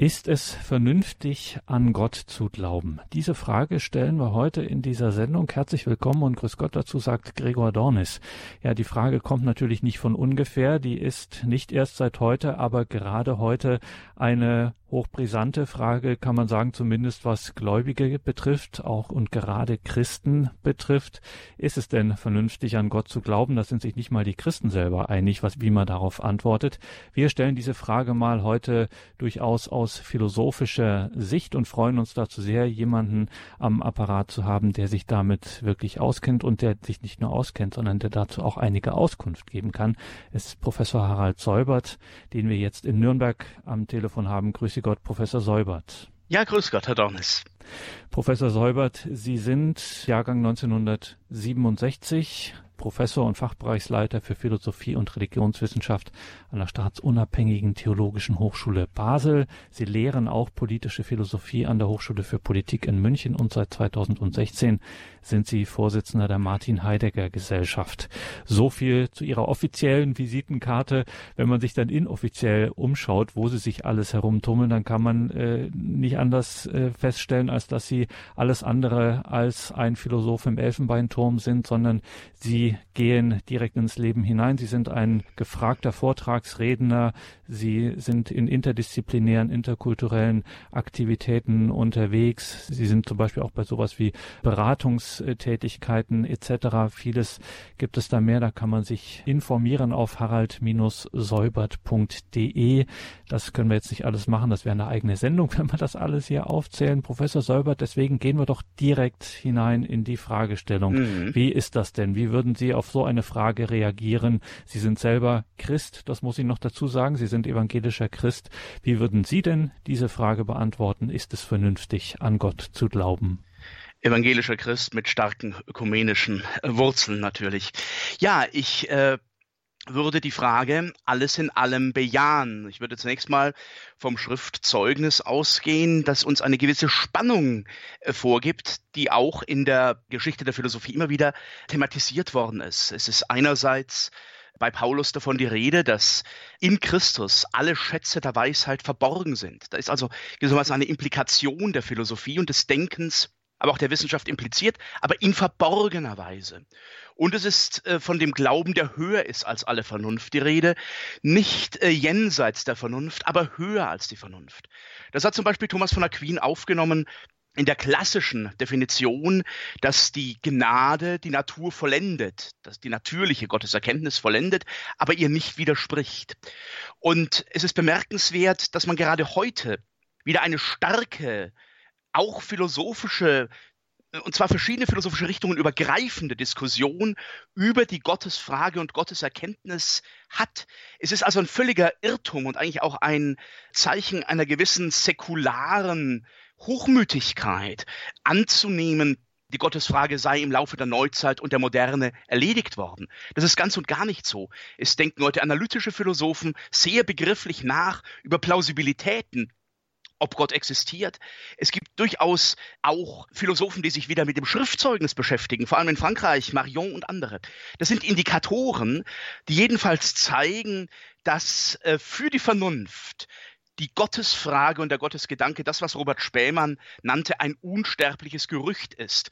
Ist es vernünftig, an Gott zu glauben? Diese Frage stellen wir heute in dieser Sendung. Herzlich willkommen und grüß Gott dazu, sagt Gregor Dornis. Ja, die Frage kommt natürlich nicht von ungefähr. Die ist nicht erst seit heute, aber gerade heute eine hochbrisante Frage, kann man sagen, zumindest was Gläubige betrifft, auch und gerade Christen betrifft. Ist es denn vernünftig, an Gott zu glauben? Da sind sich nicht mal die Christen selber einig, was, wie man darauf antwortet. Wir stellen diese Frage mal heute durchaus aus philosophischer Sicht und freuen uns dazu sehr, jemanden am Apparat zu haben, der sich damit wirklich auskennt und der sich nicht nur auskennt, sondern der dazu auch einige Auskunft geben kann. Es ist Professor Harald Säubert, den wir jetzt in Nürnberg am Telefon haben. Grüße Gott, Professor Säubert. Ja, grüß Gott, Herr Dornis. Professor Säubert, Sie sind Jahrgang 1967, Professor und Fachbereichsleiter für Philosophie und Religionswissenschaft an der Staatsunabhängigen Theologischen Hochschule Basel. Sie lehren auch politische Philosophie an der Hochschule für Politik in München und seit 2016 sind Sie Vorsitzender der Martin Heidegger Gesellschaft. So viel zu Ihrer offiziellen Visitenkarte. Wenn man sich dann inoffiziell umschaut, wo Sie sich alles herumtummeln, dann kann man äh, nicht anders äh, feststellen, als dass Sie alles andere als ein Philosoph im Elfenbeinturm sind, sondern Sie gehen direkt ins Leben hinein. Sie sind ein gefragter Vortragsredner. Sie sind in interdisziplinären, interkulturellen Aktivitäten unterwegs. Sie sind zum Beispiel auch bei sowas wie Beratungstätigkeiten etc. Vieles gibt es da mehr. Da kann man sich informieren auf harald-säubert.de. Das können wir jetzt nicht alles machen. Das wäre eine eigene Sendung, wenn wir das alles hier aufzählen. Professor Säubert, deswegen gehen wir doch direkt hinein in die Fragestellung. Mhm. Wie ist das denn? Wie würden Sie auf so eine Frage reagieren? Sie sind selber Christ, das muss ich noch dazu sagen. Sie sind evangelischer Christ. Wie würden Sie denn diese Frage beantworten? Ist es vernünftig, an Gott zu glauben? evangelischer Christ mit starken ökumenischen Wurzeln natürlich. Ja, ich äh, würde die Frage alles in allem bejahen. Ich würde zunächst mal vom Schriftzeugnis ausgehen, das uns eine gewisse Spannung äh, vorgibt, die auch in der Geschichte der Philosophie immer wieder thematisiert worden ist. Es ist einerseits bei Paulus davon die Rede, dass in Christus alle Schätze der Weisheit verborgen sind. Da ist also gewissermaßen eine Implikation der Philosophie und des Denkens aber auch der Wissenschaft impliziert, aber in verborgener Weise. Und es ist äh, von dem Glauben, der höher ist als alle Vernunft die Rede, nicht äh, jenseits der Vernunft, aber höher als die Vernunft. Das hat zum Beispiel Thomas von Aquin aufgenommen in der klassischen Definition, dass die Gnade die Natur vollendet, dass die natürliche Gotteserkenntnis vollendet, aber ihr nicht widerspricht. Und es ist bemerkenswert, dass man gerade heute wieder eine starke auch philosophische äh, und zwar verschiedene philosophische Richtungen übergreifende Diskussion über die Gottesfrage und Gotteserkenntnis hat. Es ist also ein völliger Irrtum und eigentlich auch ein Zeichen einer gewissen säkularen Hochmütigkeit anzunehmen, die Gottesfrage sei im Laufe der Neuzeit und der Moderne erledigt worden. Das ist ganz und gar nicht so. Es denken heute analytische Philosophen sehr begrifflich nach über Plausibilitäten ob Gott existiert. Es gibt durchaus auch Philosophen, die sich wieder mit dem Schriftzeugnis beschäftigen, vor allem in Frankreich, Marion und andere. Das sind Indikatoren, die jedenfalls zeigen, dass äh, für die Vernunft die Gottesfrage und der Gottesgedanke, das, was Robert Spähmann nannte, ein unsterbliches Gerücht ist.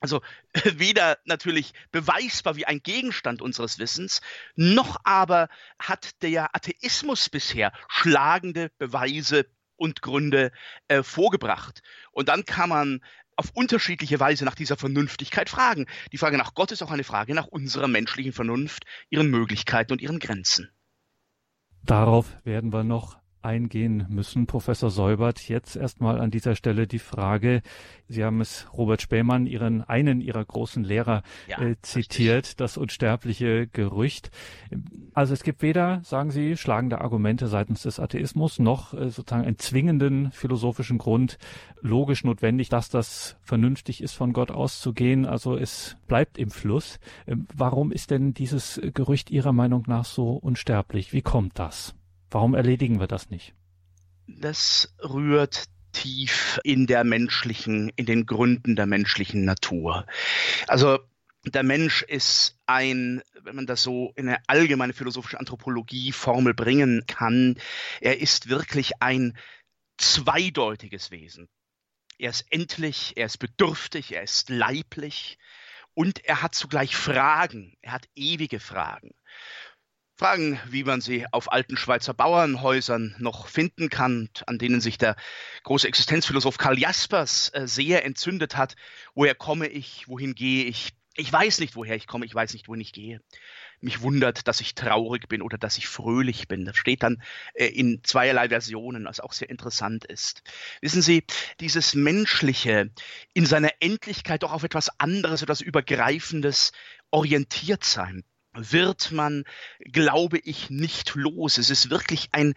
Also weder natürlich beweisbar wie ein Gegenstand unseres Wissens, noch aber hat der Atheismus bisher schlagende Beweise und Gründe äh, vorgebracht. Und dann kann man auf unterschiedliche Weise nach dieser Vernünftigkeit fragen. Die Frage nach Gott ist auch eine Frage nach unserer menschlichen Vernunft, ihren Möglichkeiten und ihren Grenzen. Darauf werden wir noch eingehen müssen. Professor Säubert, jetzt erstmal an dieser Stelle die Frage, Sie haben es Robert Spähmann, Ihren, einen Ihrer großen Lehrer, ja, äh, zitiert, richtig. das unsterbliche Gerücht. Also es gibt weder, sagen Sie, schlagende Argumente seitens des Atheismus, noch äh, sozusagen einen zwingenden philosophischen Grund, logisch notwendig, dass das vernünftig ist, von Gott auszugehen. Also es bleibt im Fluss. Äh, warum ist denn dieses Gerücht Ihrer Meinung nach so unsterblich? Wie kommt das? Warum erledigen wir das nicht? Das rührt tief in der menschlichen, in den Gründen der menschlichen Natur. Also der Mensch ist ein, wenn man das so in eine allgemeine philosophische Anthropologie Formel bringen kann, er ist wirklich ein zweideutiges Wesen. Er ist endlich, er ist bedürftig, er ist leiblich und er hat zugleich Fragen, er hat ewige Fragen. Fragen, wie man sie auf alten Schweizer Bauernhäusern noch finden kann, an denen sich der große Existenzphilosoph Karl Jaspers äh, sehr entzündet hat. Woher komme ich? Wohin gehe ich? Ich weiß nicht, woher ich komme. Ich weiß nicht, wohin ich gehe. Mich wundert, dass ich traurig bin oder dass ich fröhlich bin. Das steht dann äh, in zweierlei Versionen, was auch sehr interessant ist. Wissen Sie, dieses Menschliche in seiner Endlichkeit doch auf etwas anderes, etwas Übergreifendes orientiert sein wird man, glaube ich, nicht los. Es ist wirklich ein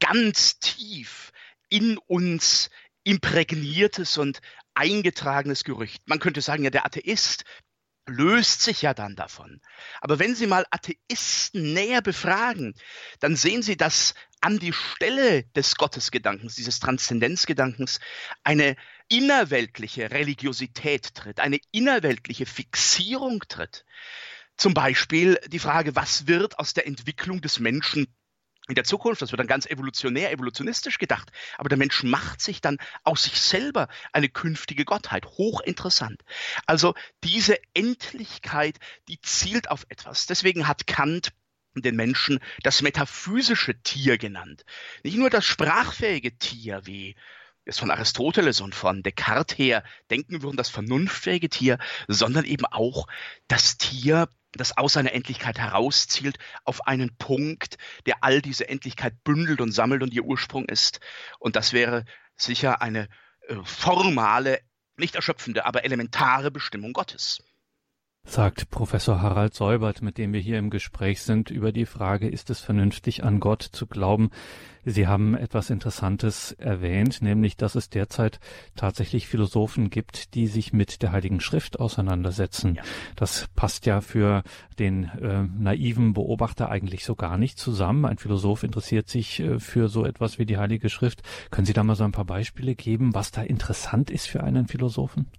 ganz tief in uns imprägniertes und eingetragenes Gerücht. Man könnte sagen, ja, der Atheist löst sich ja dann davon. Aber wenn Sie mal Atheisten näher befragen, dann sehen Sie, dass an die Stelle des Gottesgedankens, dieses Transzendenzgedankens, eine innerweltliche Religiosität tritt, eine innerweltliche Fixierung tritt. Zum Beispiel die Frage, was wird aus der Entwicklung des Menschen in der Zukunft, das wird dann ganz evolutionär, evolutionistisch gedacht, aber der Mensch macht sich dann aus sich selber eine künftige Gottheit. Hochinteressant. Also diese Endlichkeit, die zielt auf etwas. Deswegen hat Kant den Menschen das metaphysische Tier genannt. Nicht nur das sprachfähige Tier, wie es von Aristoteles und von Descartes her denken würden, das vernunftfähige Tier, sondern eben auch das Tier, das aus seiner Endlichkeit herauszielt auf einen Punkt, der all diese Endlichkeit bündelt und sammelt und ihr Ursprung ist. Und das wäre sicher eine äh, formale, nicht erschöpfende, aber elementare Bestimmung Gottes sagt Professor Harald Seubert, mit dem wir hier im Gespräch sind, über die Frage, ist es vernünftig, an Gott zu glauben? Sie haben etwas Interessantes erwähnt, nämlich, dass es derzeit tatsächlich Philosophen gibt, die sich mit der Heiligen Schrift auseinandersetzen. Ja. Das passt ja für den äh, naiven Beobachter eigentlich so gar nicht zusammen. Ein Philosoph interessiert sich äh, für so etwas wie die Heilige Schrift. Können Sie da mal so ein paar Beispiele geben, was da interessant ist für einen Philosophen?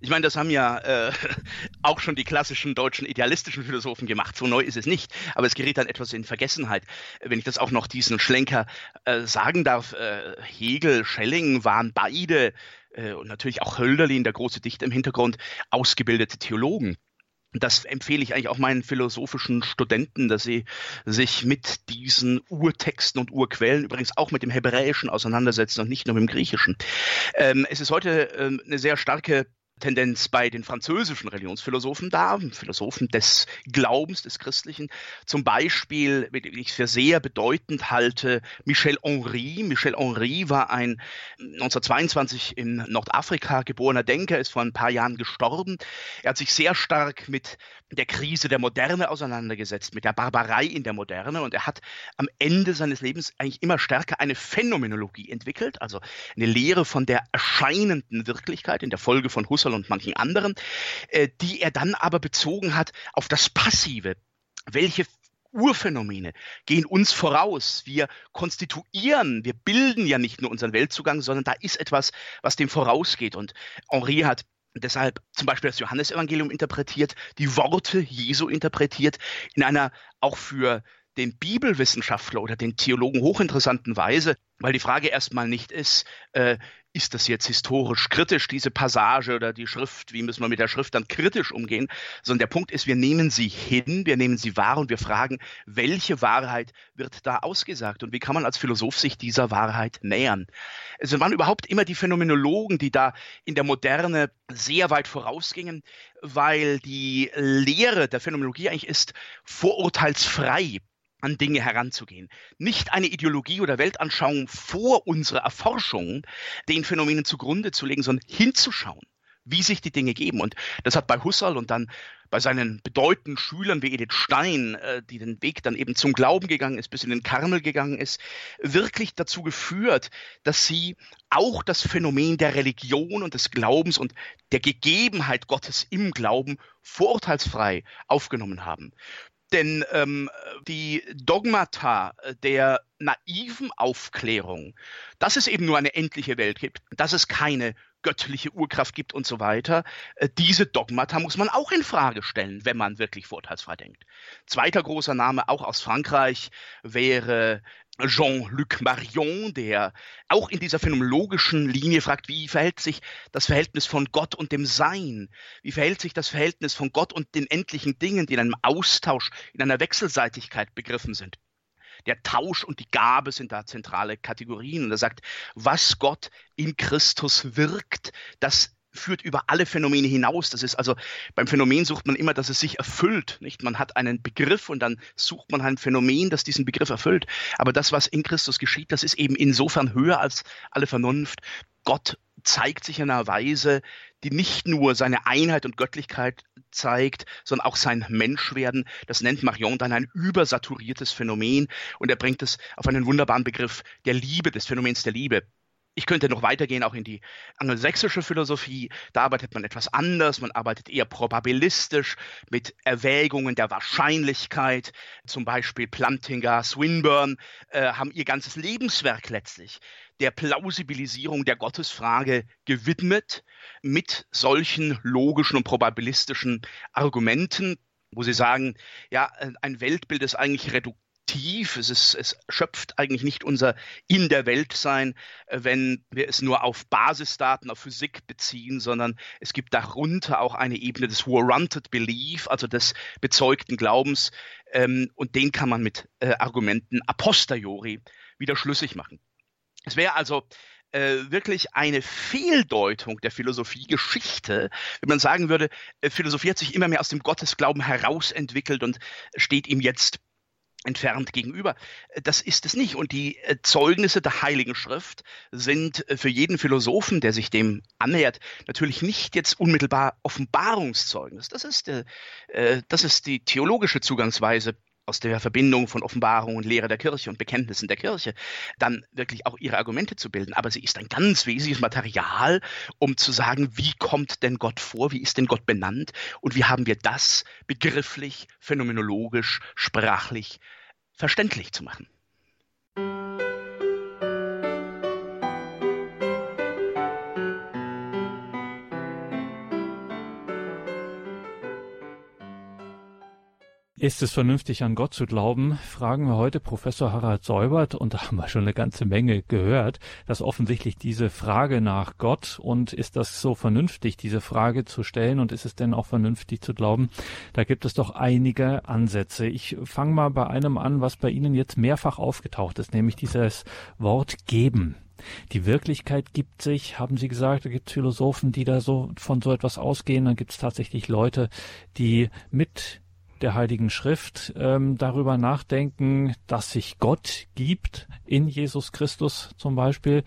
Ich meine, das haben ja äh, auch schon die klassischen deutschen idealistischen Philosophen gemacht. So neu ist es nicht, aber es gerät dann etwas in Vergessenheit. Wenn ich das auch noch diesen Schlenker äh, sagen darf, äh, Hegel, Schelling waren beide äh, und natürlich auch Hölderlin, der große Dichter im Hintergrund, ausgebildete Theologen. Das empfehle ich eigentlich auch meinen philosophischen Studenten, dass sie sich mit diesen Urtexten und Urquellen, übrigens auch mit dem Hebräischen auseinandersetzen und nicht nur mit dem Griechischen. Ähm, es ist heute ähm, eine sehr starke Tendenz bei den französischen Religionsphilosophen da, Philosophen des Glaubens, des Christlichen. Zum Beispiel, wie ich für sehr bedeutend halte, Michel Henry. Michel Henry war ein 1922 in Nordafrika geborener Denker, ist vor ein paar Jahren gestorben. Er hat sich sehr stark mit der Krise der Moderne auseinandergesetzt, mit der Barbarei in der Moderne und er hat am Ende seines Lebens eigentlich immer stärker eine Phänomenologie entwickelt, also eine Lehre von der erscheinenden Wirklichkeit in der Folge von Husserl und manchen anderen, äh, die er dann aber bezogen hat auf das Passive. Welche Urphänomene gehen uns voraus. Wir konstituieren, wir bilden ja nicht nur unseren Weltzugang, sondern da ist etwas, was dem vorausgeht. Und Henri hat deshalb zum Beispiel das Johannesevangelium interpretiert, die Worte Jesu interpretiert, in einer auch für den Bibelwissenschaftler oder den Theologen hochinteressanten Weise, weil die Frage erstmal nicht ist, äh, ist das jetzt historisch kritisch, diese Passage oder die Schrift, wie müssen wir mit der Schrift dann kritisch umgehen, sondern der Punkt ist, wir nehmen sie hin, wir nehmen sie wahr und wir fragen, welche Wahrheit wird da ausgesagt? Und wie kann man als Philosoph sich dieser Wahrheit nähern. Es waren überhaupt immer die Phänomenologen, die da in der Moderne sehr weit vorausgingen, weil die Lehre der Phänomenologie eigentlich ist vorurteilsfrei an Dinge heranzugehen. Nicht eine Ideologie oder Weltanschauung vor unserer Erforschung den Phänomenen zugrunde zu legen, sondern hinzuschauen, wie sich die Dinge geben. Und das hat bei Husserl und dann bei seinen bedeutenden Schülern wie Edith Stein, äh, die den Weg dann eben zum Glauben gegangen ist, bis in den Karmel gegangen ist, wirklich dazu geführt, dass sie auch das Phänomen der Religion und des Glaubens und der Gegebenheit Gottes im Glauben vorurteilsfrei aufgenommen haben. Denn ähm, die Dogmata der naiven Aufklärung, dass es eben nur eine endliche Welt gibt, dass es keine göttliche Urkraft gibt und so weiter, äh, diese Dogmata muss man auch in Frage stellen, wenn man wirklich vorteilsfrei denkt. Zweiter großer Name, auch aus Frankreich, wäre Jean-Luc Marion, der auch in dieser phänomenologischen Linie fragt, wie verhält sich das Verhältnis von Gott und dem Sein? Wie verhält sich das Verhältnis von Gott und den endlichen Dingen, die in einem Austausch, in einer Wechselseitigkeit begriffen sind? Der Tausch und die Gabe sind da zentrale Kategorien. Und er sagt, was Gott in Christus wirkt, das führt über alle Phänomene hinaus. Das ist also beim Phänomen sucht man immer, dass es sich erfüllt. Nicht? Man hat einen Begriff und dann sucht man ein Phänomen, das diesen Begriff erfüllt. Aber das, was in Christus geschieht, das ist eben insofern höher als alle Vernunft. Gott zeigt sich in einer Weise, die nicht nur seine Einheit und Göttlichkeit zeigt, sondern auch sein Menschwerden. Das nennt Marion dann ein übersaturiertes Phänomen und er bringt es auf einen wunderbaren Begriff der Liebe, des Phänomens der Liebe. Ich könnte noch weitergehen, auch in die angelsächsische Philosophie. Da arbeitet man etwas anders. Man arbeitet eher probabilistisch mit Erwägungen der Wahrscheinlichkeit. Zum Beispiel Plantinga, Swinburne äh, haben ihr ganzes Lebenswerk letztlich der Plausibilisierung der Gottesfrage gewidmet mit solchen logischen und probabilistischen Argumenten, wo sie sagen, ja, ein Weltbild ist eigentlich reduktiv tief, es, ist, es schöpft eigentlich nicht unser in der Welt sein, äh, wenn wir es nur auf Basisdaten, auf Physik beziehen, sondern es gibt darunter auch eine Ebene des warranted belief, also des bezeugten Glaubens, ähm, und den kann man mit äh, Argumenten a posteriori wieder schlüssig machen. Es wäre also äh, wirklich eine Fehldeutung der Philosophiegeschichte, wenn man sagen würde, äh, Philosophie hat sich immer mehr aus dem Gottesglauben herausentwickelt und steht ihm jetzt entfernt gegenüber. Das ist es nicht. Und die äh, Zeugnisse der Heiligen Schrift sind äh, für jeden Philosophen, der sich dem annähert, natürlich nicht jetzt unmittelbar Offenbarungszeugnis. Das ist, äh, das ist die theologische Zugangsweise aus der Verbindung von Offenbarung und Lehre der Kirche und Bekenntnissen der Kirche, dann wirklich auch ihre Argumente zu bilden. Aber sie ist ein ganz wesentliches Material, um zu sagen, wie kommt denn Gott vor, wie ist denn Gott benannt und wie haben wir das begrifflich, phänomenologisch, sprachlich verständlich zu machen. Ist es vernünftig, an Gott zu glauben? Fragen wir heute Professor Harald Seubert und da haben wir schon eine ganze Menge gehört, dass offensichtlich diese Frage nach Gott und ist das so vernünftig, diese Frage zu stellen und ist es denn auch vernünftig zu glauben? Da gibt es doch einige Ansätze. Ich fange mal bei einem an, was bei Ihnen jetzt mehrfach aufgetaucht ist, nämlich dieses Wort geben. Die Wirklichkeit gibt sich, haben Sie gesagt, da gibt es Philosophen, die da so von so etwas ausgehen, dann gibt es tatsächlich Leute, die mit der Heiligen Schrift ähm, darüber nachdenken, dass sich Gott gibt in Jesus Christus zum Beispiel.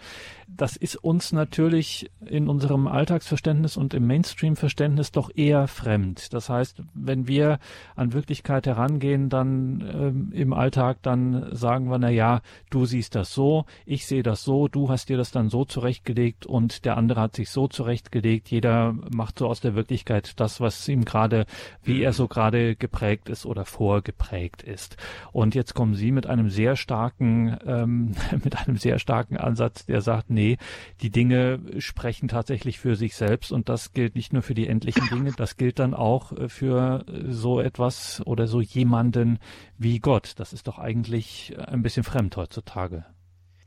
Das ist uns natürlich in unserem Alltagsverständnis und im Mainstream-Verständnis doch eher fremd. Das heißt, wenn wir an Wirklichkeit herangehen, dann ähm, im Alltag, dann sagen wir, na ja, du siehst das so, ich sehe das so, du hast dir das dann so zurechtgelegt und der andere hat sich so zurechtgelegt. Jeder macht so aus der Wirklichkeit das, was ihm gerade, wie er so gerade geprägt ist oder vorgeprägt ist. Und jetzt kommen Sie mit einem sehr starken, ähm, mit einem sehr starken Ansatz, der sagt, nee, die Dinge sprechen tatsächlich für sich selbst und das gilt nicht nur für die endlichen Dinge, das gilt dann auch äh, für äh, so etwas oder so jemanden wie Gott. Das ist doch eigentlich ein bisschen fremd heutzutage.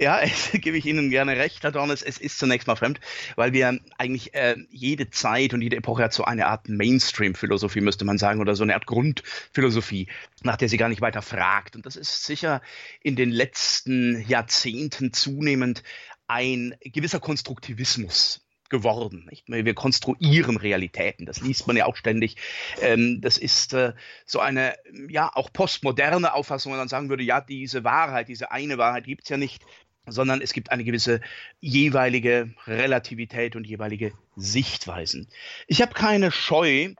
Ja, es, gebe ich Ihnen gerne recht, Herr Dornes. Es ist zunächst mal fremd, weil wir eigentlich äh, jede Zeit und jede Epoche hat so eine Art Mainstream-Philosophie, müsste man sagen, oder so eine Art Grundphilosophie, nach der sie gar nicht weiter fragt. Und das ist sicher in den letzten Jahrzehnten zunehmend ein gewisser Konstruktivismus geworden. Nicht? Wir konstruieren Realitäten. Das liest man ja auch ständig. Ähm, das ist äh, so eine, ja, auch postmoderne Auffassung, wo man sagen würde, ja, diese Wahrheit, diese eine Wahrheit gibt es ja nicht sondern es gibt eine gewisse jeweilige Relativität und jeweilige Sichtweisen. Ich habe keine Scheu,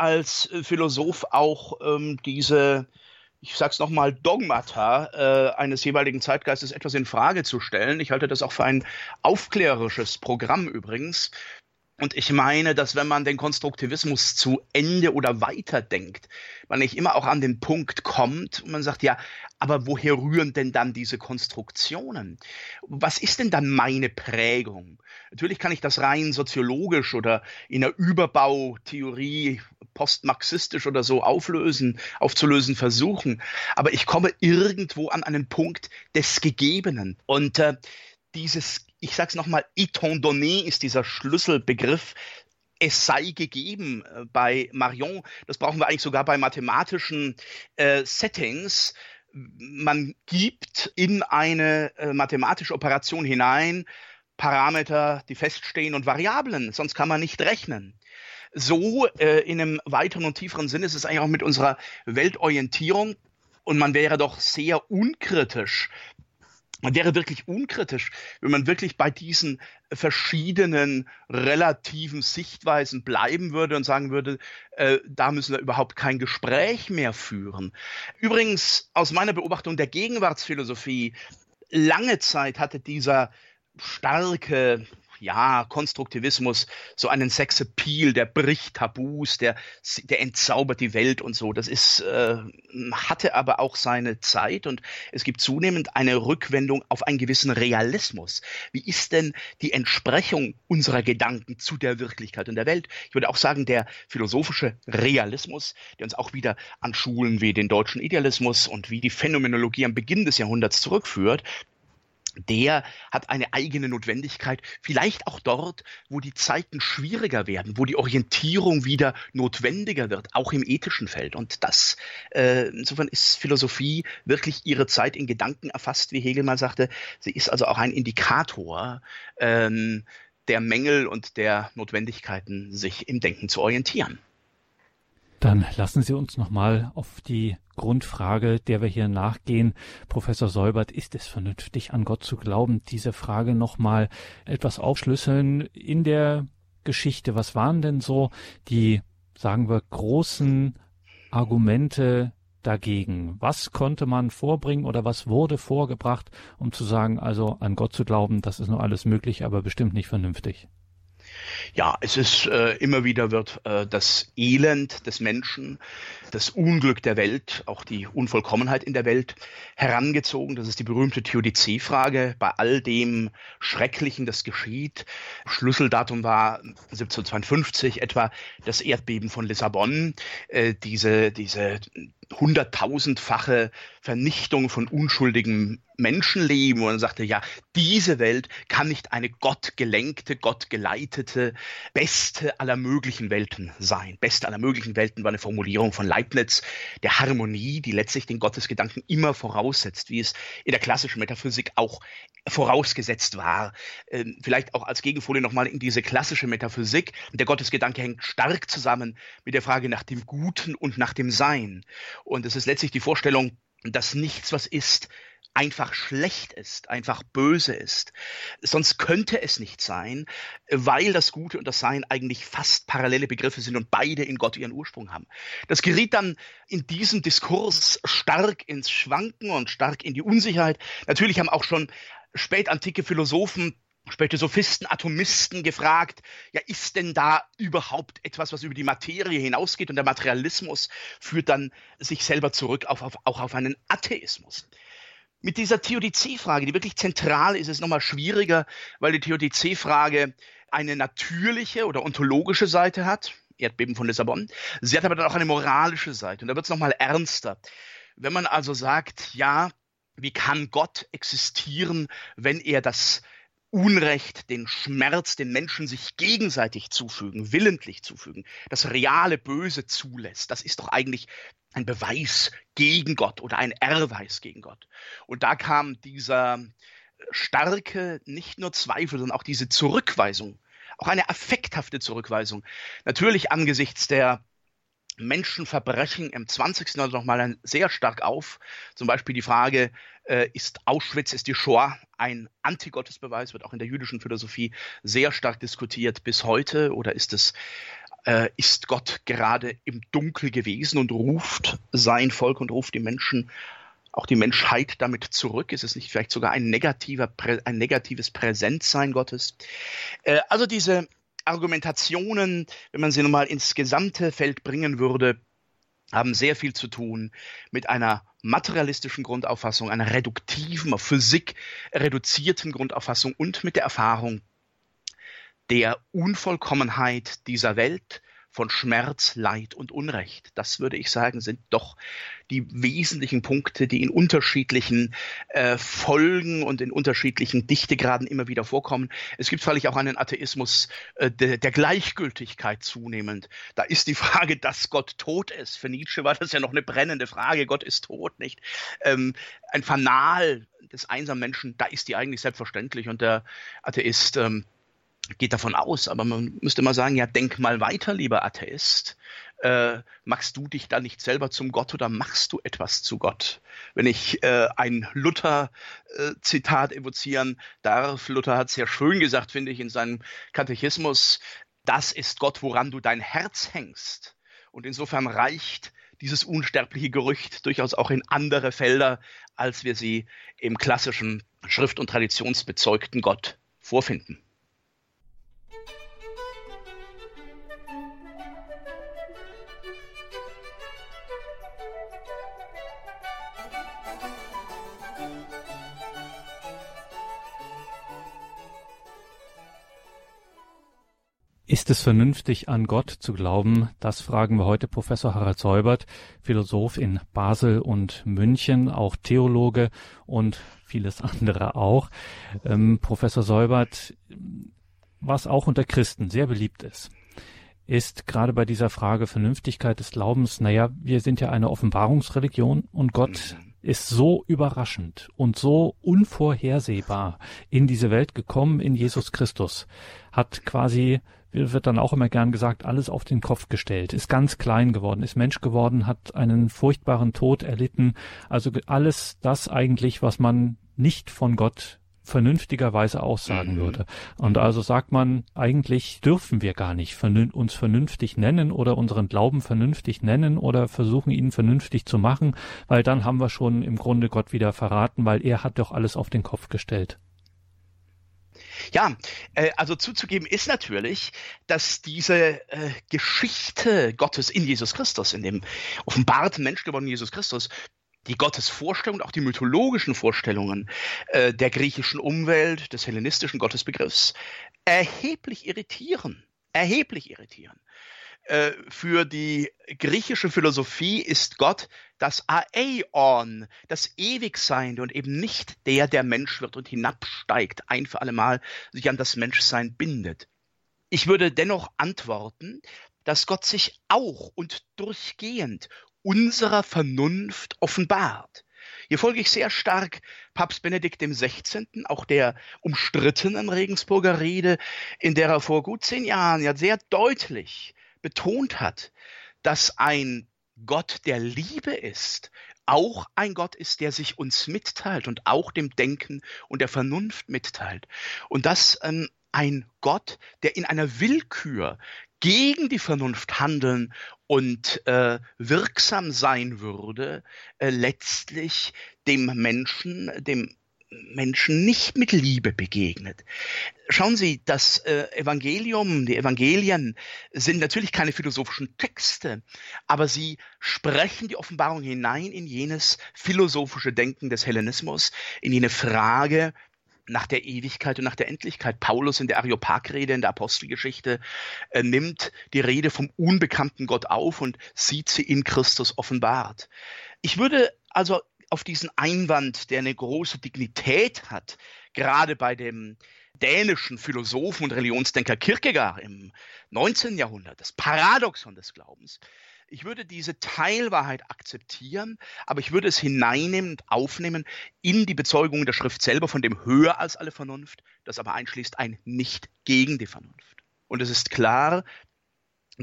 als Philosoph auch ähm, diese, ich sag's nochmal, Dogmata äh, eines jeweiligen Zeitgeistes etwas in Frage zu stellen. Ich halte das auch für ein aufklärerisches Programm übrigens. Und ich meine, dass wenn man den Konstruktivismus zu Ende oder weiterdenkt, man nicht immer auch an den Punkt kommt, und man sagt, ja, aber woher rühren denn dann diese Konstruktionen? Was ist denn dann meine Prägung? Natürlich kann ich das rein soziologisch oder in der Überbautheorie postmarxistisch oder so auflösen, aufzulösen versuchen, aber ich komme irgendwo an einen Punkt des Gegebenen. Und äh, dieses ich sage es nochmal, étant donné ist dieser Schlüsselbegriff. Es sei gegeben äh, bei Marion, das brauchen wir eigentlich sogar bei mathematischen äh, Settings. Man gibt in eine äh, mathematische Operation hinein Parameter, die feststehen und Variablen, sonst kann man nicht rechnen. So äh, in einem weiteren und tieferen Sinne ist es eigentlich auch mit unserer Weltorientierung. Und man wäre doch sehr unkritisch, man wäre wirklich unkritisch, wenn man wirklich bei diesen verschiedenen relativen Sichtweisen bleiben würde und sagen würde, äh, da müssen wir überhaupt kein Gespräch mehr führen. Übrigens, aus meiner Beobachtung der Gegenwartsphilosophie, lange Zeit hatte dieser starke ja, Konstruktivismus, so einen Sexappeal, der bricht Tabus, der, der entzaubert die Welt und so. Das ist, äh, hatte aber auch seine Zeit und es gibt zunehmend eine Rückwendung auf einen gewissen Realismus. Wie ist denn die Entsprechung unserer Gedanken zu der Wirklichkeit und der Welt? Ich würde auch sagen, der philosophische Realismus, der uns auch wieder an Schulen wie den deutschen Idealismus und wie die Phänomenologie am Beginn des Jahrhunderts zurückführt, der hat eine eigene Notwendigkeit, vielleicht auch dort, wo die Zeiten schwieriger werden, wo die Orientierung wieder notwendiger wird, auch im ethischen Feld. Und das, äh, insofern ist Philosophie wirklich ihre Zeit in Gedanken erfasst, wie Hegel mal sagte. Sie ist also auch ein Indikator ähm, der Mängel und der Notwendigkeiten, sich im Denken zu orientieren. Dann lassen Sie uns nochmal auf die Grundfrage, der wir hier nachgehen. Professor Säubert, ist es vernünftig, an Gott zu glauben? Diese Frage nochmal etwas aufschlüsseln in der Geschichte. Was waren denn so die, sagen wir, großen Argumente dagegen? Was konnte man vorbringen oder was wurde vorgebracht, um zu sagen, also an Gott zu glauben, das ist nur alles möglich, aber bestimmt nicht vernünftig? Ja, es ist äh, immer wieder wird äh, das Elend des Menschen, das Unglück der Welt, auch die Unvollkommenheit in der Welt herangezogen. Das ist die berühmte Theodizee-Frage bei all dem Schrecklichen, das geschieht. Schlüsseldatum war 1752 etwa das Erdbeben von Lissabon. Äh, diese diese hunderttausendfache Vernichtung von unschuldigen Menschenleben. Und sagte, ja, diese Welt kann nicht eine gottgelenkte, gottgeleitete, beste aller möglichen Welten sein. Beste aller möglichen Welten war eine Formulierung von Leibniz, der Harmonie, die letztlich den Gottesgedanken immer voraussetzt, wie es in der klassischen Metaphysik auch vorausgesetzt war. Ähm, vielleicht auch als Gegenfolie nochmal in diese klassische Metaphysik. Der Gottesgedanke hängt stark zusammen mit der Frage nach dem Guten und nach dem Sein. Und es ist letztlich die Vorstellung, dass nichts, was ist, einfach schlecht ist, einfach böse ist. Sonst könnte es nicht sein, weil das Gute und das Sein eigentlich fast parallele Begriffe sind und beide in Gott ihren Ursprung haben. Das geriet dann in diesem Diskurs stark ins Schwanken und stark in die Unsicherheit. Natürlich haben auch schon spätantike Philosophen späte Sophisten, Atomisten gefragt, ja, ist denn da überhaupt etwas, was über die Materie hinausgeht? Und der Materialismus führt dann sich selber zurück auf, auf, auch auf einen Atheismus. Mit dieser Theodizee-Frage, die wirklich zentral ist, ist es nochmal schwieriger, weil die Theodizee-Frage eine natürliche oder ontologische Seite hat, Erdbeben von Lissabon. Sie hat aber dann auch eine moralische Seite und da wird es nochmal ernster. Wenn man also sagt, ja, wie kann Gott existieren, wenn er das Unrecht, den Schmerz den Menschen sich gegenseitig zufügen, willentlich zufügen, das reale Böse zulässt, das ist doch eigentlich ein Beweis gegen Gott oder ein Erweis gegen Gott. Und da kam dieser starke, nicht nur Zweifel, sondern auch diese Zurückweisung, auch eine affekthafte Zurückweisung. Natürlich angesichts der Menschenverbrechen im 20. Jahrhundert nochmal sehr stark auf. Zum Beispiel die Frage, äh, ist Auschwitz, ist die Shoah ein Antigottesbeweis, wird auch in der jüdischen Philosophie sehr stark diskutiert bis heute, oder ist es äh, ist Gott gerade im Dunkel gewesen und ruft sein Volk und ruft die Menschen, auch die Menschheit damit zurück? Ist es nicht vielleicht sogar ein, negativer, ein negatives Präsentsein Gottes? Äh, also diese Argumentationen, wenn man sie nun mal ins gesamte Feld bringen würde, haben sehr viel zu tun mit einer materialistischen Grundauffassung, einer reduktiven, auf Physik reduzierten Grundauffassung und mit der Erfahrung der Unvollkommenheit dieser Welt, von Schmerz, Leid und Unrecht. Das würde ich sagen, sind doch die wesentlichen Punkte, die in unterschiedlichen äh, Folgen und in unterschiedlichen Dichtegraden immer wieder vorkommen. Es gibt freilich auch einen Atheismus äh, de, der Gleichgültigkeit zunehmend. Da ist die Frage, dass Gott tot ist. Für Nietzsche war das ja noch eine brennende Frage. Gott ist tot, nicht? Ähm, ein Fanal des einsamen Menschen, da ist die eigentlich selbstverständlich und der Atheist ähm, geht davon aus, aber man müsste mal sagen, ja, denk mal weiter, lieber Atheist. Äh, machst du dich da nicht selber zum Gott oder machst du etwas zu Gott? Wenn ich äh, ein Luther-Zitat äh, evozieren darf, Luther hat sehr schön gesagt, finde ich, in seinem Katechismus, das ist Gott, woran du dein Herz hängst. Und insofern reicht dieses unsterbliche Gerücht durchaus auch in andere Felder, als wir sie im klassischen Schrift- und Traditionsbezeugten Gott vorfinden. Ist es vernünftig, an Gott zu glauben? Das fragen wir heute Professor Harald Seubert, Philosoph in Basel und München, auch Theologe und vieles andere auch. Ähm, Professor Seubert, was auch unter Christen sehr beliebt ist, ist gerade bei dieser Frage Vernünftigkeit des Glaubens, naja, wir sind ja eine Offenbarungsreligion und Gott mhm. ist so überraschend und so unvorhersehbar in diese Welt gekommen in Jesus Christus, hat quasi wird dann auch immer gern gesagt, alles auf den Kopf gestellt, ist ganz klein geworden, ist Mensch geworden, hat einen furchtbaren Tod erlitten. Also alles das eigentlich, was man nicht von Gott vernünftigerweise aussagen mhm. würde. Und also sagt man, eigentlich dürfen wir gar nicht vernün uns vernünftig nennen oder unseren Glauben vernünftig nennen oder versuchen ihn vernünftig zu machen, weil dann haben wir schon im Grunde Gott wieder verraten, weil er hat doch alles auf den Kopf gestellt. Ja, äh, also zuzugeben ist natürlich, dass diese äh, Geschichte Gottes in Jesus Christus, in dem offenbarten Menschgewordenen Jesus Christus, die Gottesvorstellung, auch die mythologischen Vorstellungen äh, der griechischen Umwelt, des hellenistischen Gottesbegriffs, erheblich irritieren. Erheblich irritieren. Äh, für die griechische Philosophie ist Gott das Aeon, das Ewigseinende und eben nicht der, der Mensch wird und hinabsteigt, ein für allemal sich an das Menschsein bindet. Ich würde dennoch antworten, dass Gott sich auch und durchgehend unserer Vernunft offenbart. Hier folge ich sehr stark Papst Benedikt XVI., auch der umstrittenen Regensburger Rede, in der er vor gut zehn Jahren ja sehr deutlich betont hat, dass ein Gott der Liebe ist, auch ein Gott ist, der sich uns mitteilt und auch dem Denken und der Vernunft mitteilt. Und dass ähm, ein Gott, der in einer Willkür gegen die Vernunft handeln und äh, wirksam sein würde, äh, letztlich dem Menschen, dem Menschen nicht mit Liebe begegnet. Schauen Sie, das äh, Evangelium, die Evangelien sind natürlich keine philosophischen Texte, aber sie sprechen die Offenbarung hinein in jenes philosophische Denken des Hellenismus, in jene Frage nach der Ewigkeit und nach der Endlichkeit. Paulus in der Areopag-Rede in der Apostelgeschichte äh, nimmt die Rede vom unbekannten Gott auf und sieht sie in Christus offenbart. Ich würde also auf diesen Einwand, der eine große Dignität hat, gerade bei dem dänischen Philosophen und Religionsdenker Kierkegaard im 19. Jahrhundert, das Paradoxon des Glaubens. Ich würde diese Teilwahrheit akzeptieren, aber ich würde es hineinnehmen und aufnehmen in die Bezeugung der Schrift selber von dem höher als alle Vernunft, das aber einschließt ein Nicht gegen die Vernunft. Und es ist klar,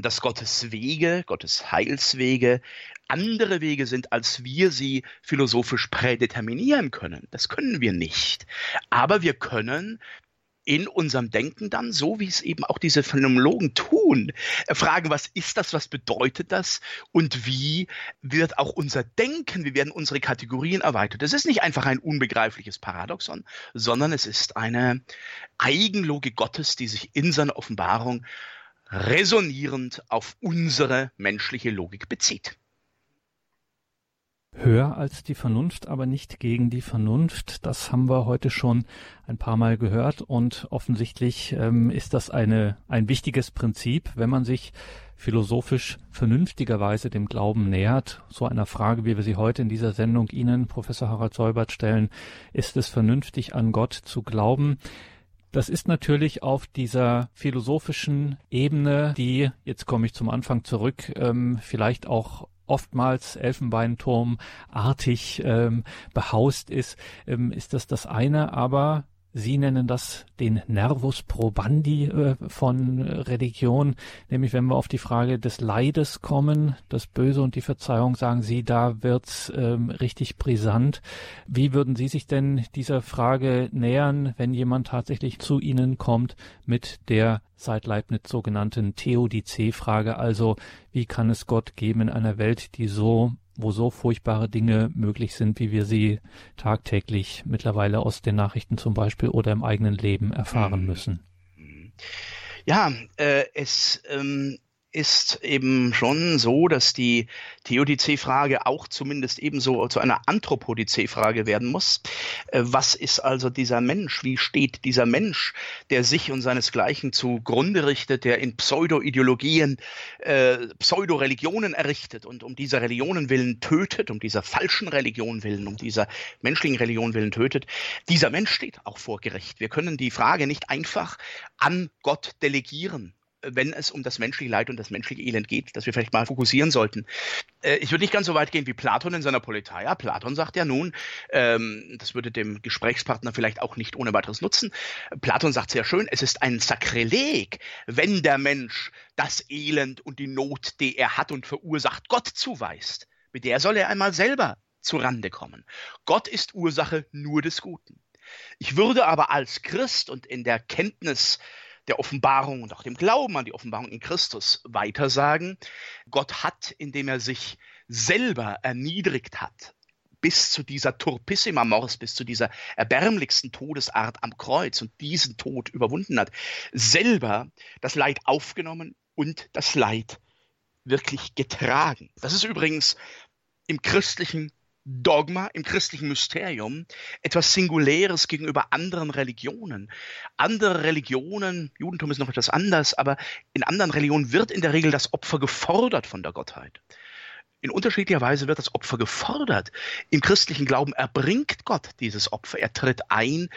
dass Gottes Wege, Gottes Heilswege andere Wege sind, als wir sie philosophisch prädeterminieren können. Das können wir nicht. Aber wir können in unserem Denken dann, so wie es eben auch diese Phänomenologen tun, äh, fragen, was ist das, was bedeutet das und wie wird auch unser Denken, wie werden unsere Kategorien erweitert. Es ist nicht einfach ein unbegreifliches Paradoxon, sondern es ist eine Eigenlogik Gottes, die sich in seiner Offenbarung resonierend auf unsere menschliche Logik bezieht höher als die Vernunft, aber nicht gegen die Vernunft. Das haben wir heute schon ein paar Mal gehört und offensichtlich ähm, ist das eine, ein wichtiges Prinzip, wenn man sich philosophisch vernünftigerweise dem Glauben nähert. So einer Frage, wie wir sie heute in dieser Sendung Ihnen, Professor Harald Seubert, stellen. Ist es vernünftig, an Gott zu glauben? Das ist natürlich auf dieser philosophischen Ebene, die, jetzt komme ich zum Anfang zurück, ähm, vielleicht auch oftmals Elfenbeinturmartig ähm, behaust ist, ähm, ist das das eine, aber Sie nennen das den Nervus probandi äh, von Religion, nämlich wenn wir auf die Frage des Leides kommen, das Böse und die Verzeihung, sagen Sie, da wird's ähm, richtig brisant. Wie würden Sie sich denn dieser Frage nähern, wenn jemand tatsächlich zu Ihnen kommt mit der seit Leibniz sogenannten Theodizee-Frage, also wie kann es Gott geben in einer Welt, die so wo so furchtbare Dinge möglich sind, wie wir sie tagtäglich mittlerweile aus den Nachrichten zum Beispiel oder im eigenen Leben erfahren mhm. müssen. Ja, äh, es ähm, ist eben schon so, dass die Theodizee-Frage auch zumindest ebenso zu einer Anthropodizee-Frage werden muss. Äh, was ist also dieser Mensch? Wie steht dieser Mensch, der sich und seinesgleichen zugrunde richtet, der in Pseudo-Ideologien, äh, Pseudo-Religionen errichtet und um dieser Religionen willen tötet, um dieser falschen Religion willen, um dieser menschlichen Religion willen tötet? Dieser Mensch steht auch vor Gericht. Wir können die Frage nicht einfach an Gott delegieren wenn es um das menschliche Leid und das menschliche Elend geht, dass wir vielleicht mal fokussieren sollten. Äh, ich würde nicht ganz so weit gehen wie Platon in seiner Politeia. Platon sagt ja nun, ähm, das würde dem Gesprächspartner vielleicht auch nicht ohne weiteres nutzen. Platon sagt sehr schön, es ist ein Sakrileg, wenn der Mensch das Elend und die Not, die er hat und verursacht, Gott zuweist. Mit der soll er einmal selber zu Rande kommen. Gott ist Ursache nur des Guten. Ich würde aber als Christ und in der Kenntnis der Offenbarung und auch dem Glauben an die Offenbarung in Christus weitersagen. Gott hat, indem er sich selber erniedrigt hat, bis zu dieser Turpissima Mors, bis zu dieser erbärmlichsten Todesart am Kreuz und diesen Tod überwunden hat, selber das Leid aufgenommen und das Leid wirklich getragen. Das ist übrigens im christlichen Dogma im christlichen Mysterium etwas Singuläres gegenüber anderen Religionen. Andere Religionen, Judentum ist noch etwas anders, aber in anderen Religionen wird in der Regel das Opfer gefordert von der Gottheit. In unterschiedlicher Weise wird das Opfer gefordert. Im christlichen Glauben erbringt Gott dieses Opfer. Er tritt ein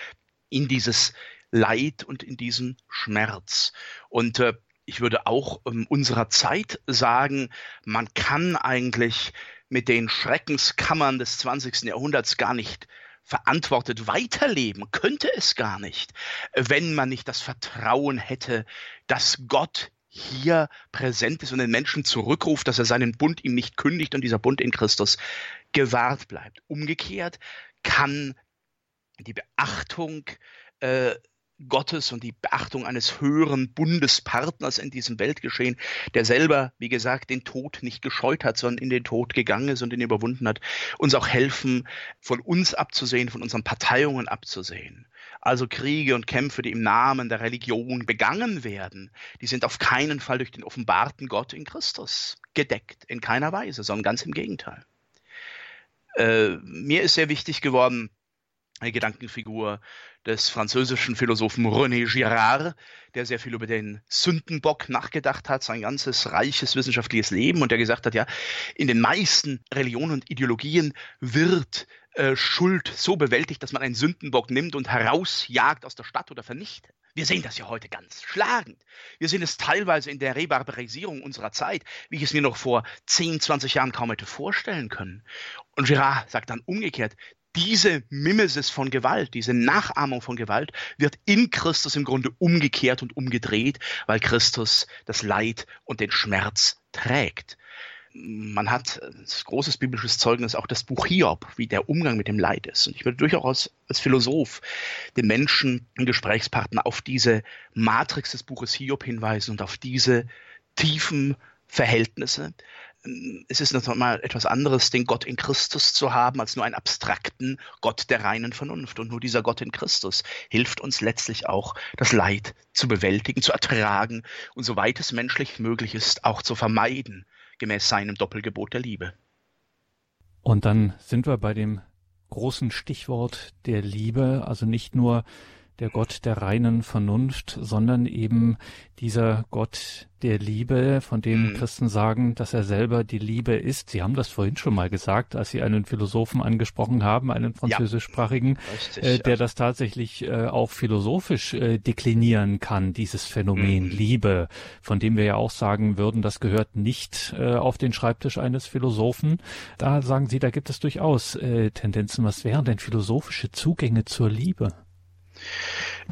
in dieses Leid und in diesen Schmerz. Und äh, ich würde auch ähm, unserer Zeit sagen, man kann eigentlich mit den Schreckenskammern des 20. Jahrhunderts gar nicht verantwortet weiterleben, könnte es gar nicht, wenn man nicht das Vertrauen hätte, dass Gott hier präsent ist und den Menschen zurückruft, dass er seinen Bund ihm nicht kündigt und dieser Bund in Christus gewahrt bleibt. Umgekehrt kann die Beachtung äh, Gottes und die Beachtung eines höheren Bundespartners in diesem Weltgeschehen, der selber, wie gesagt, den Tod nicht gescheut hat, sondern in den Tod gegangen ist und ihn überwunden hat, uns auch helfen, von uns abzusehen, von unseren Parteiungen abzusehen. Also Kriege und Kämpfe, die im Namen der Religion begangen werden, die sind auf keinen Fall durch den offenbarten Gott in Christus gedeckt, in keiner Weise, sondern ganz im Gegenteil. Äh, mir ist sehr wichtig geworden, Gedankenfigur des französischen Philosophen René Girard, der sehr viel über den Sündenbock nachgedacht hat, sein ganzes reiches wissenschaftliches Leben und der gesagt hat, ja, in den meisten Religionen und Ideologien wird äh, Schuld so bewältigt, dass man einen Sündenbock nimmt und herausjagt aus der Stadt oder vernichtet. Wir sehen das ja heute ganz schlagend. Wir sehen es teilweise in der Rebarbarisierung unserer Zeit, wie ich es mir noch vor 10, 20 Jahren kaum hätte vorstellen können. Und Girard sagt dann umgekehrt, diese Mimesis von Gewalt, diese Nachahmung von Gewalt wird in Christus im Grunde umgekehrt und umgedreht, weil Christus das Leid und den Schmerz trägt. man hat großes biblisches Zeugnis auch das Buch Hiob, wie der Umgang mit dem Leid ist. Und ich würde durchaus als Philosoph den Menschen, den Gesprächspartner auf diese Matrix des Buches Hiob hinweisen und auf diese tiefen Verhältnisse. Es ist nochmal etwas anderes, den Gott in Christus zu haben, als nur einen abstrakten Gott der reinen Vernunft. Und nur dieser Gott in Christus hilft uns letztlich auch, das Leid zu bewältigen, zu ertragen und soweit es menschlich möglich ist, auch zu vermeiden gemäß seinem Doppelgebot der Liebe. Und dann sind wir bei dem großen Stichwort der Liebe, also nicht nur der Gott der reinen Vernunft, sondern eben dieser Gott der Liebe, von dem mhm. Christen sagen, dass er selber die Liebe ist. Sie haben das vorhin schon mal gesagt, als Sie einen Philosophen angesprochen haben, einen französischsprachigen, ja, äh, der das tatsächlich äh, auch philosophisch äh, deklinieren kann, dieses Phänomen mhm. Liebe, von dem wir ja auch sagen würden, das gehört nicht äh, auf den Schreibtisch eines Philosophen. Da sagen Sie, da gibt es durchaus äh, Tendenzen. Was wären denn philosophische Zugänge zur Liebe?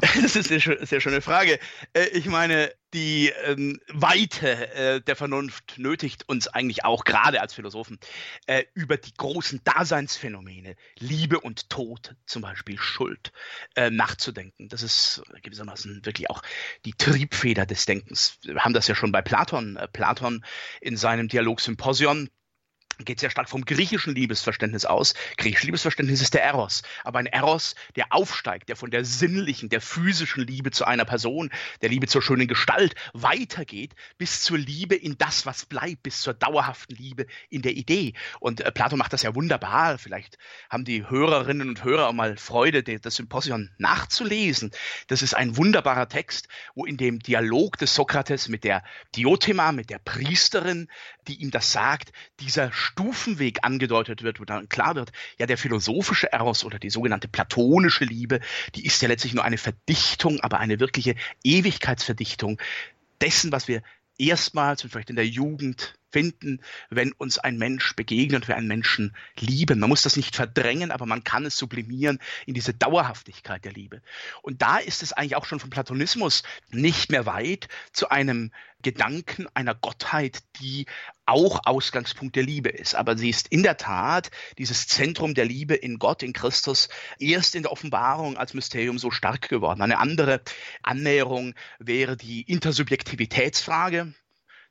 Das ist eine sehr, schöne Frage. Äh, ich meine, die ähm, Weite äh, der Vernunft nötigt uns eigentlich auch, gerade als Philosophen, äh, über die großen Daseinsphänomene, Liebe und Tod, zum Beispiel Schuld, nachzudenken. Das ist gewissermaßen wirklich auch die Triebfeder des Denkens. Wir haben das ja schon bei Platon. Platon in seinem Dialog Symposion geht sehr stark vom griechischen Liebesverständnis aus. Griechisches Liebesverständnis ist der Eros, aber ein Eros, der aufsteigt, der von der sinnlichen, der physischen Liebe zu einer Person, der Liebe zur schönen Gestalt weitergeht, bis zur Liebe in das, was bleibt, bis zur dauerhaften Liebe in der Idee. Und äh, Plato macht das ja wunderbar. Vielleicht haben die Hörerinnen und Hörer auch mal Freude, das Symposion nachzulesen. Das ist ein wunderbarer Text, wo in dem Dialog des Sokrates mit der Diotima, mit der Priesterin, die ihm das sagt, dieser Stufenweg angedeutet wird, wo dann klar wird, ja, der philosophische Eros oder die sogenannte platonische Liebe, die ist ja letztlich nur eine Verdichtung, aber eine wirkliche Ewigkeitsverdichtung dessen, was wir erstmals und vielleicht in der Jugend finden, wenn uns ein Mensch begegnet, wir einen Menschen lieben. Man muss das nicht verdrängen, aber man kann es sublimieren in diese Dauerhaftigkeit der Liebe. Und da ist es eigentlich auch schon vom Platonismus nicht mehr weit zu einem Gedanken einer Gottheit, die auch Ausgangspunkt der Liebe ist. Aber sie ist in der Tat dieses Zentrum der Liebe in Gott, in Christus, erst in der Offenbarung als Mysterium so stark geworden. Eine andere Annäherung wäre die Intersubjektivitätsfrage.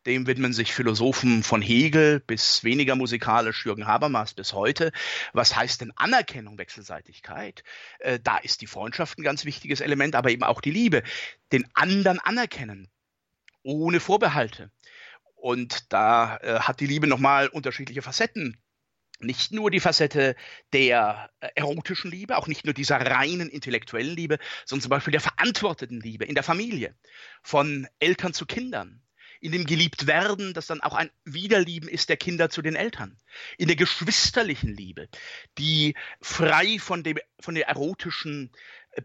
Dem widmen sich Philosophen von Hegel bis weniger musikalisch Jürgen Habermas bis heute. Was heißt denn Anerkennung, Wechselseitigkeit? Äh, da ist die Freundschaft ein ganz wichtiges Element, aber eben auch die Liebe. Den anderen anerkennen, ohne Vorbehalte. Und da äh, hat die Liebe nochmal unterschiedliche Facetten nicht nur die Facette der äh, erotischen Liebe, auch nicht nur dieser reinen intellektuellen Liebe, sondern zum Beispiel der verantworteten Liebe in der Familie, von Eltern zu Kindern, in dem Geliebtwerden, das dann auch ein Wiederlieben ist der Kinder zu den Eltern, in der geschwisterlichen Liebe, die frei von, dem, von der erotischen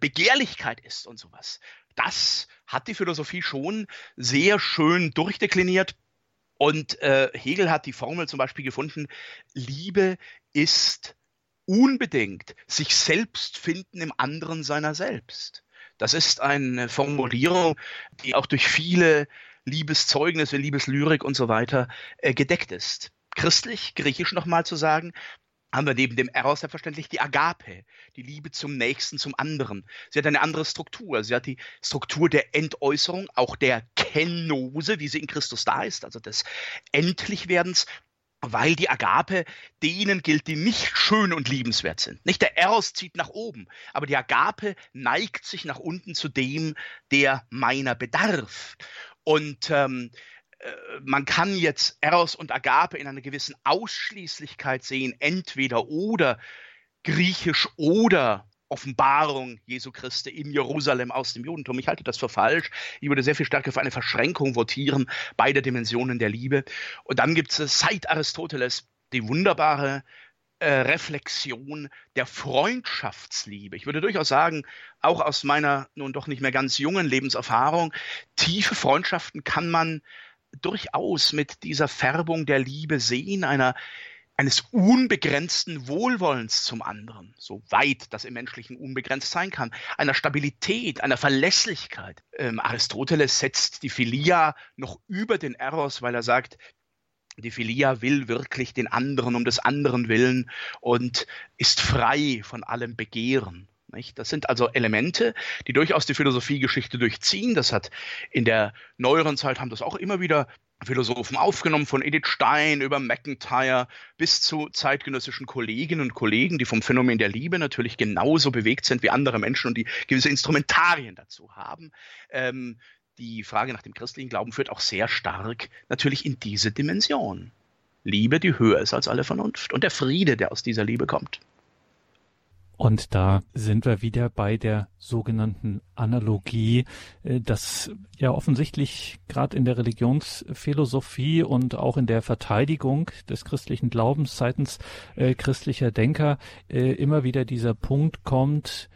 Begehrlichkeit ist und sowas. Das hat die Philosophie schon sehr schön durchdekliniert. Und äh, Hegel hat die Formel zum Beispiel gefunden, Liebe ist unbedingt sich selbst finden im anderen seiner selbst. Das ist eine Formulierung, die auch durch viele Liebeszeugnisse, Liebeslyrik und so weiter äh, gedeckt ist. Christlich, griechisch nochmal zu sagen, haben wir neben dem Eros selbstverständlich die Agape, die Liebe zum Nächsten, zum anderen. Sie hat eine andere Struktur. Sie hat die Struktur der Entäußerung, auch der Kenose, wie sie in Christus da ist, also des Endlichwerdens, weil die Agape denen gilt, die nicht schön und liebenswert sind. Nicht der Eros zieht nach oben, aber die Agape neigt sich nach unten zu dem, der meiner bedarf. Und ähm, äh, man kann jetzt Eros und Agape in einer gewissen Ausschließlichkeit sehen, entweder oder griechisch oder Offenbarung Jesu Christi in Jerusalem aus dem Judentum. Ich halte das für falsch. Ich würde sehr viel stärker für eine Verschränkung votieren beider Dimensionen der Liebe. Und dann gibt es seit Aristoteles die wunderbare äh, Reflexion der Freundschaftsliebe. Ich würde durchaus sagen, auch aus meiner nun doch nicht mehr ganz jungen Lebenserfahrung, tiefe Freundschaften kann man durchaus mit dieser Färbung der Liebe sehen, einer eines unbegrenzten Wohlwollens zum anderen, so weit das im Menschlichen unbegrenzt sein kann, einer Stabilität, einer Verlässlichkeit. Ähm, Aristoteles setzt die Philia noch über den Eros, weil er sagt, Die Philia will wirklich den anderen um des anderen willen und ist frei von allem Begehren. Das sind also Elemente, die durchaus die Philosophiegeschichte durchziehen. Das hat in der neueren Zeit haben das auch immer wieder Philosophen aufgenommen, von Edith Stein über McIntyre bis zu zeitgenössischen Kolleginnen und Kollegen, die vom Phänomen der Liebe natürlich genauso bewegt sind wie andere Menschen und die gewisse Instrumentarien dazu haben. Ähm, die Frage nach dem christlichen Glauben führt auch sehr stark natürlich in diese Dimension. Liebe, die höher ist als alle Vernunft und der Friede, der aus dieser Liebe kommt. Und da sind wir wieder bei der sogenannten Analogie, äh, dass ja offensichtlich gerade in der Religionsphilosophie und auch in der Verteidigung des christlichen Glaubens seitens äh, christlicher Denker äh, immer wieder dieser Punkt kommt,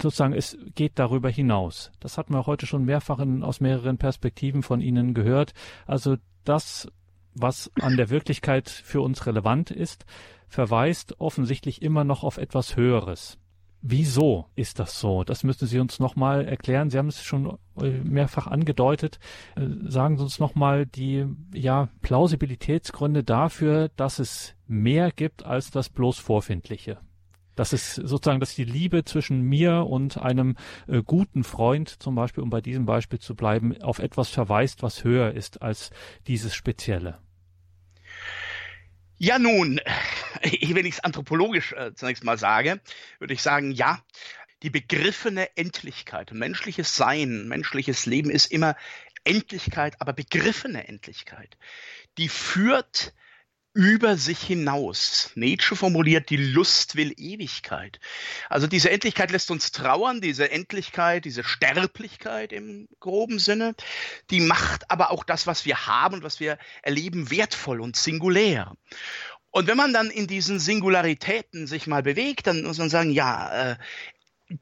sozusagen, es geht darüber hinaus. Das hatten wir heute schon mehrfach in, aus mehreren Perspektiven von Ihnen gehört. Also das, was an der Wirklichkeit für uns relevant ist, verweist offensichtlich immer noch auf etwas Höheres. Wieso ist das so? Das müssen Sie uns nochmal erklären. Sie haben es schon äh, mehrfach angedeutet. Äh, sagen Sie uns nochmal die ja, Plausibilitätsgründe dafür, dass es mehr gibt als das bloß Vorfindliche. Das ist sozusagen, dass die Liebe zwischen mir und einem äh, guten Freund, zum Beispiel, um bei diesem Beispiel zu bleiben, auf etwas verweist, was höher ist als dieses Spezielle. Ja, nun, wenn ich es anthropologisch äh, zunächst mal sage, würde ich sagen, ja, die begriffene Endlichkeit menschliches Sein, menschliches Leben ist immer Endlichkeit, aber begriffene Endlichkeit. Die führt über sich hinaus. Nietzsche formuliert, die Lust will Ewigkeit. Also diese Endlichkeit lässt uns trauern, diese Endlichkeit, diese Sterblichkeit im groben Sinne, die macht aber auch das, was wir haben und was wir erleben, wertvoll und singulär. Und wenn man dann in diesen Singularitäten sich mal bewegt, dann muss man sagen, ja, äh,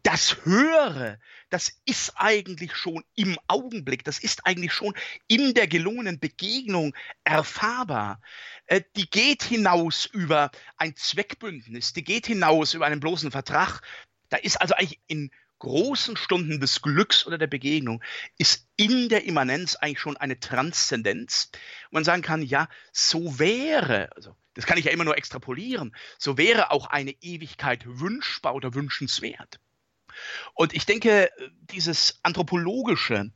das Höhere, das ist eigentlich schon im Augenblick, das ist eigentlich schon in der gelungenen Begegnung erfahrbar. Äh, die geht hinaus über ein Zweckbündnis, die geht hinaus über einen bloßen Vertrag. Da ist also eigentlich in großen Stunden des Glücks oder der Begegnung ist in der Immanenz eigentlich schon eine Transzendenz. Und man sagen kann, ja, so wäre, also das kann ich ja immer nur extrapolieren, so wäre auch eine Ewigkeit wünschbar oder wünschenswert. Und ich denke, dieses anthropologische,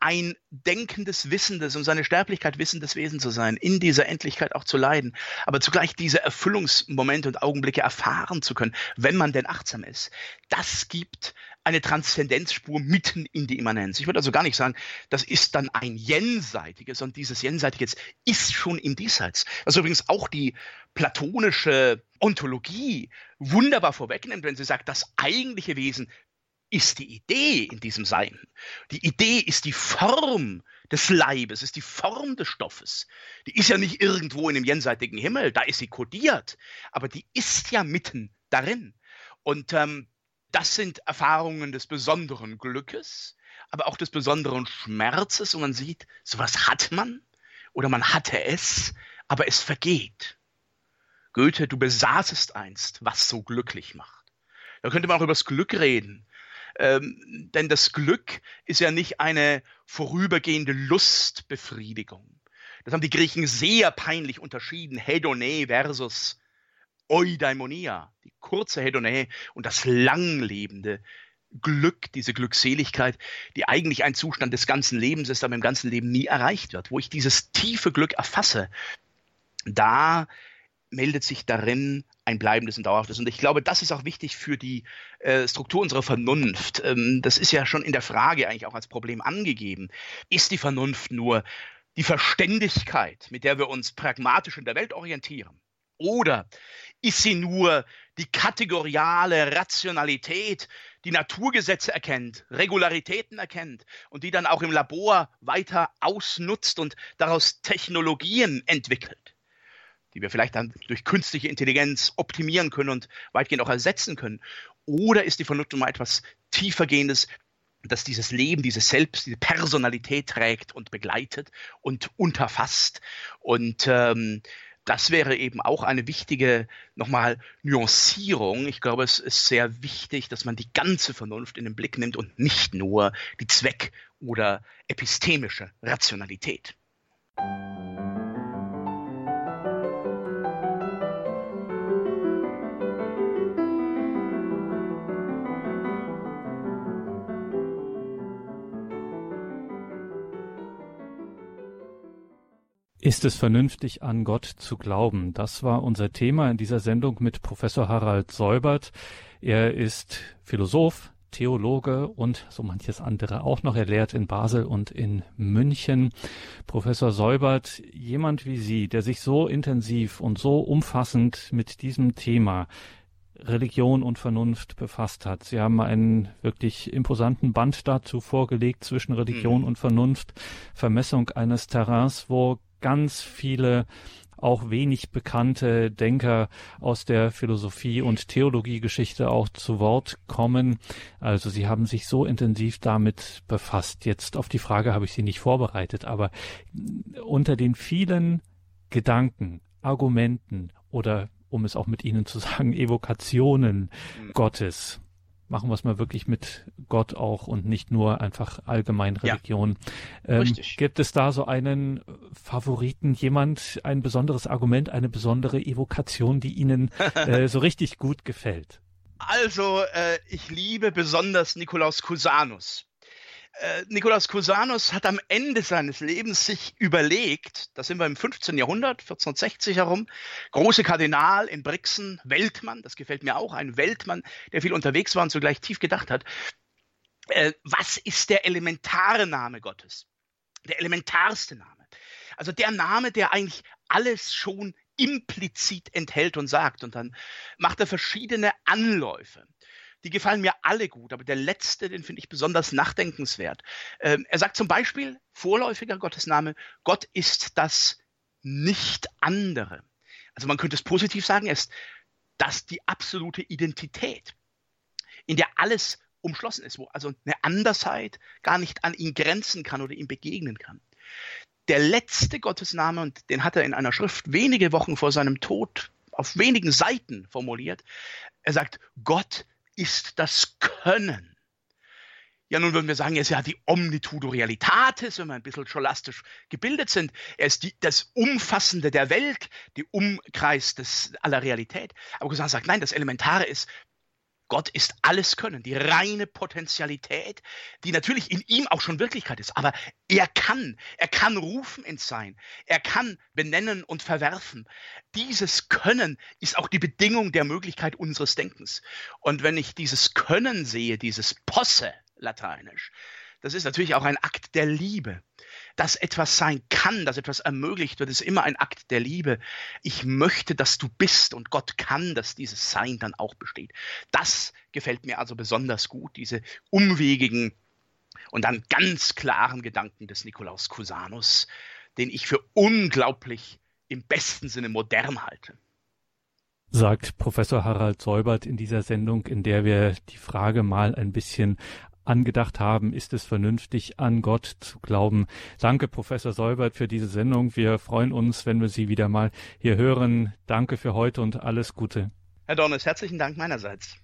ein denkendes, wissendes und seine Sterblichkeit wissendes Wesen zu sein, in dieser Endlichkeit auch zu leiden, aber zugleich diese Erfüllungsmomente und Augenblicke erfahren zu können, wenn man denn achtsam ist, das gibt eine Transzendenzspur mitten in die Immanenz. Ich würde also gar nicht sagen, das ist dann ein Jenseitiges, sondern dieses Jenseitiges ist schon im Diesseits. Was übrigens auch die platonische Ontologie wunderbar vorwegnimmt, wenn sie sagt, das eigentliche Wesen ist die Idee in diesem Sein. Die Idee ist die Form des Leibes, ist die Form des Stoffes. Die ist ja nicht irgendwo in dem jenseitigen Himmel, da ist sie kodiert, aber die ist ja mitten darin. Und ähm, das sind Erfahrungen des besonderen Glückes, aber auch des besonderen Schmerzes. Und man sieht, sowas hat man oder man hatte es, aber es vergeht. Goethe, du besaßest einst, was so glücklich macht. Da könnte man auch über das Glück reden. Ähm, denn das Glück ist ja nicht eine vorübergehende Lustbefriedigung. Das haben die Griechen sehr peinlich unterschieden. Hedone versus Eudaimonia, die kurze Hedone und das langlebende Glück, diese Glückseligkeit, die eigentlich ein Zustand des ganzen Lebens ist, aber im ganzen Leben nie erreicht wird. Wo ich dieses tiefe Glück erfasse, da meldet sich darin ein bleibendes und dauerhaftes. Und ich glaube, das ist auch wichtig für die äh, Struktur unserer Vernunft. Ähm, das ist ja schon in der Frage eigentlich auch als Problem angegeben. Ist die Vernunft nur die Verständigkeit, mit der wir uns pragmatisch in der Welt orientieren? Oder ist sie nur die kategoriale Rationalität, die Naturgesetze erkennt, Regularitäten erkennt und die dann auch im Labor weiter ausnutzt und daraus Technologien entwickelt? Die wir vielleicht dann durch künstliche Intelligenz optimieren können und weitgehend auch ersetzen können? Oder ist die Vernunft mal etwas tiefergehendes, das dieses Leben, dieses Selbst, diese Personalität trägt und begleitet und unterfasst? Und ähm, das wäre eben auch eine wichtige nochmal Nuancierung. Ich glaube, es ist sehr wichtig, dass man die ganze Vernunft in den Blick nimmt und nicht nur die Zweck- oder epistemische Rationalität. Ist es vernünftig, an Gott zu glauben? Das war unser Thema in dieser Sendung mit Professor Harald Säubert. Er ist Philosoph, Theologe und so manches andere auch noch. Er lehrt in Basel und in München. Professor Säubert, jemand wie Sie, der sich so intensiv und so umfassend mit diesem Thema Religion und Vernunft befasst hat. Sie haben einen wirklich imposanten Band dazu vorgelegt zwischen Religion mhm. und Vernunft, Vermessung eines Terrains, wo ganz viele auch wenig bekannte Denker aus der Philosophie und Theologiegeschichte auch zu Wort kommen. Also Sie haben sich so intensiv damit befasst. Jetzt auf die Frage habe ich Sie nicht vorbereitet, aber unter den vielen Gedanken, Argumenten oder um es auch mit Ihnen zu sagen, Evokationen mhm. Gottes machen wir es mal wirklich mit Gott auch und nicht nur einfach allgemein Religion. Ja, ähm, gibt es da so einen Favoriten, jemand, ein besonderes Argument, eine besondere Evokation, die Ihnen äh, so richtig gut gefällt? Also, äh, ich liebe besonders Nikolaus Cusanus. Äh, Nikolaus Cusanus hat am Ende seines Lebens sich überlegt, da sind wir im 15. Jahrhundert, 1460 herum, große Kardinal in Brixen, Weltmann, das gefällt mir auch, ein Weltmann, der viel unterwegs war und zugleich tief gedacht hat. Äh, was ist der elementare Name Gottes? Der elementarste Name. Also der Name, der eigentlich alles schon implizit enthält und sagt. Und dann macht er verschiedene Anläufe. Die gefallen mir alle gut, aber der letzte, den finde ich besonders nachdenkenswert. Ähm, er sagt zum Beispiel, vorläufiger Gottesname, Gott ist das Nicht-Andere. Also man könnte es positiv sagen, er ist das die absolute Identität, in der alles umschlossen ist, wo also eine Andersheit gar nicht an ihn grenzen kann oder ihm begegnen kann. Der letzte Gottesname, und den hat er in einer Schrift wenige Wochen vor seinem Tod auf wenigen Seiten formuliert, er sagt, Gott ist das Können. Ja, nun würden wir sagen, er ist ja die Omnitudo Realitatis, wenn wir ein bisschen scholastisch gebildet sind. Er ist die, das Umfassende der Welt, die Umkreis des, aller Realität. Aber Gussan sagt, nein, das Elementare ist, Gott ist alles Können, die reine Potentialität, die natürlich in ihm auch schon Wirklichkeit ist. Aber er kann, er kann rufen ins Sein, er kann benennen und verwerfen. Dieses Können ist auch die Bedingung der Möglichkeit unseres Denkens. Und wenn ich dieses Können sehe, dieses Posse, lateinisch, das ist natürlich auch ein Akt der Liebe dass etwas sein kann, dass etwas ermöglicht wird, ist immer ein Akt der Liebe. Ich möchte, dass du bist und Gott kann, dass dieses Sein dann auch besteht. Das gefällt mir also besonders gut, diese umwegigen und dann ganz klaren Gedanken des Nikolaus Cusanus, den ich für unglaublich im besten Sinne modern halte sagt Professor Harald Säubert in dieser Sendung, in der wir die Frage mal ein bisschen angedacht haben, ist es vernünftig, an Gott zu glauben. Danke, Professor Säubert, für diese Sendung. Wir freuen uns, wenn wir Sie wieder mal hier hören. Danke für heute und alles Gute. Herr Dornes, herzlichen Dank meinerseits.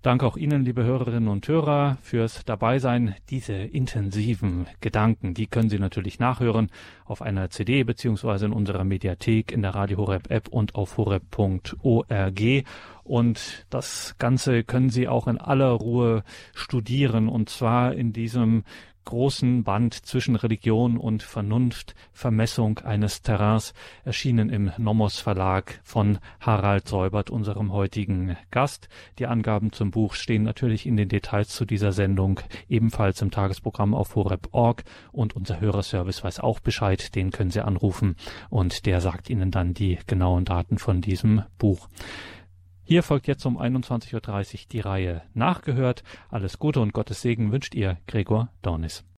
Danke auch Ihnen, liebe Hörerinnen und Hörer, fürs Dabeisein. Diese intensiven Gedanken, die können Sie natürlich nachhören auf einer CD beziehungsweise in unserer Mediathek in der Radio Horeb App und auf horeb.org. Und das Ganze können Sie auch in aller Ruhe studieren und zwar in diesem großen Band zwischen Religion und Vernunft, Vermessung eines Terrains, erschienen im Nomos Verlag von Harald Säubert, unserem heutigen Gast. Die Angaben zum Buch stehen natürlich in den Details zu dieser Sendung ebenfalls im Tagesprogramm auf horeb.org und unser Hörerservice weiß auch Bescheid, den können Sie anrufen und der sagt Ihnen dann die genauen Daten von diesem Buch. Hier folgt jetzt um 21.30 Uhr die Reihe Nachgehört. Alles Gute und Gottes Segen wünscht ihr Gregor Dornis.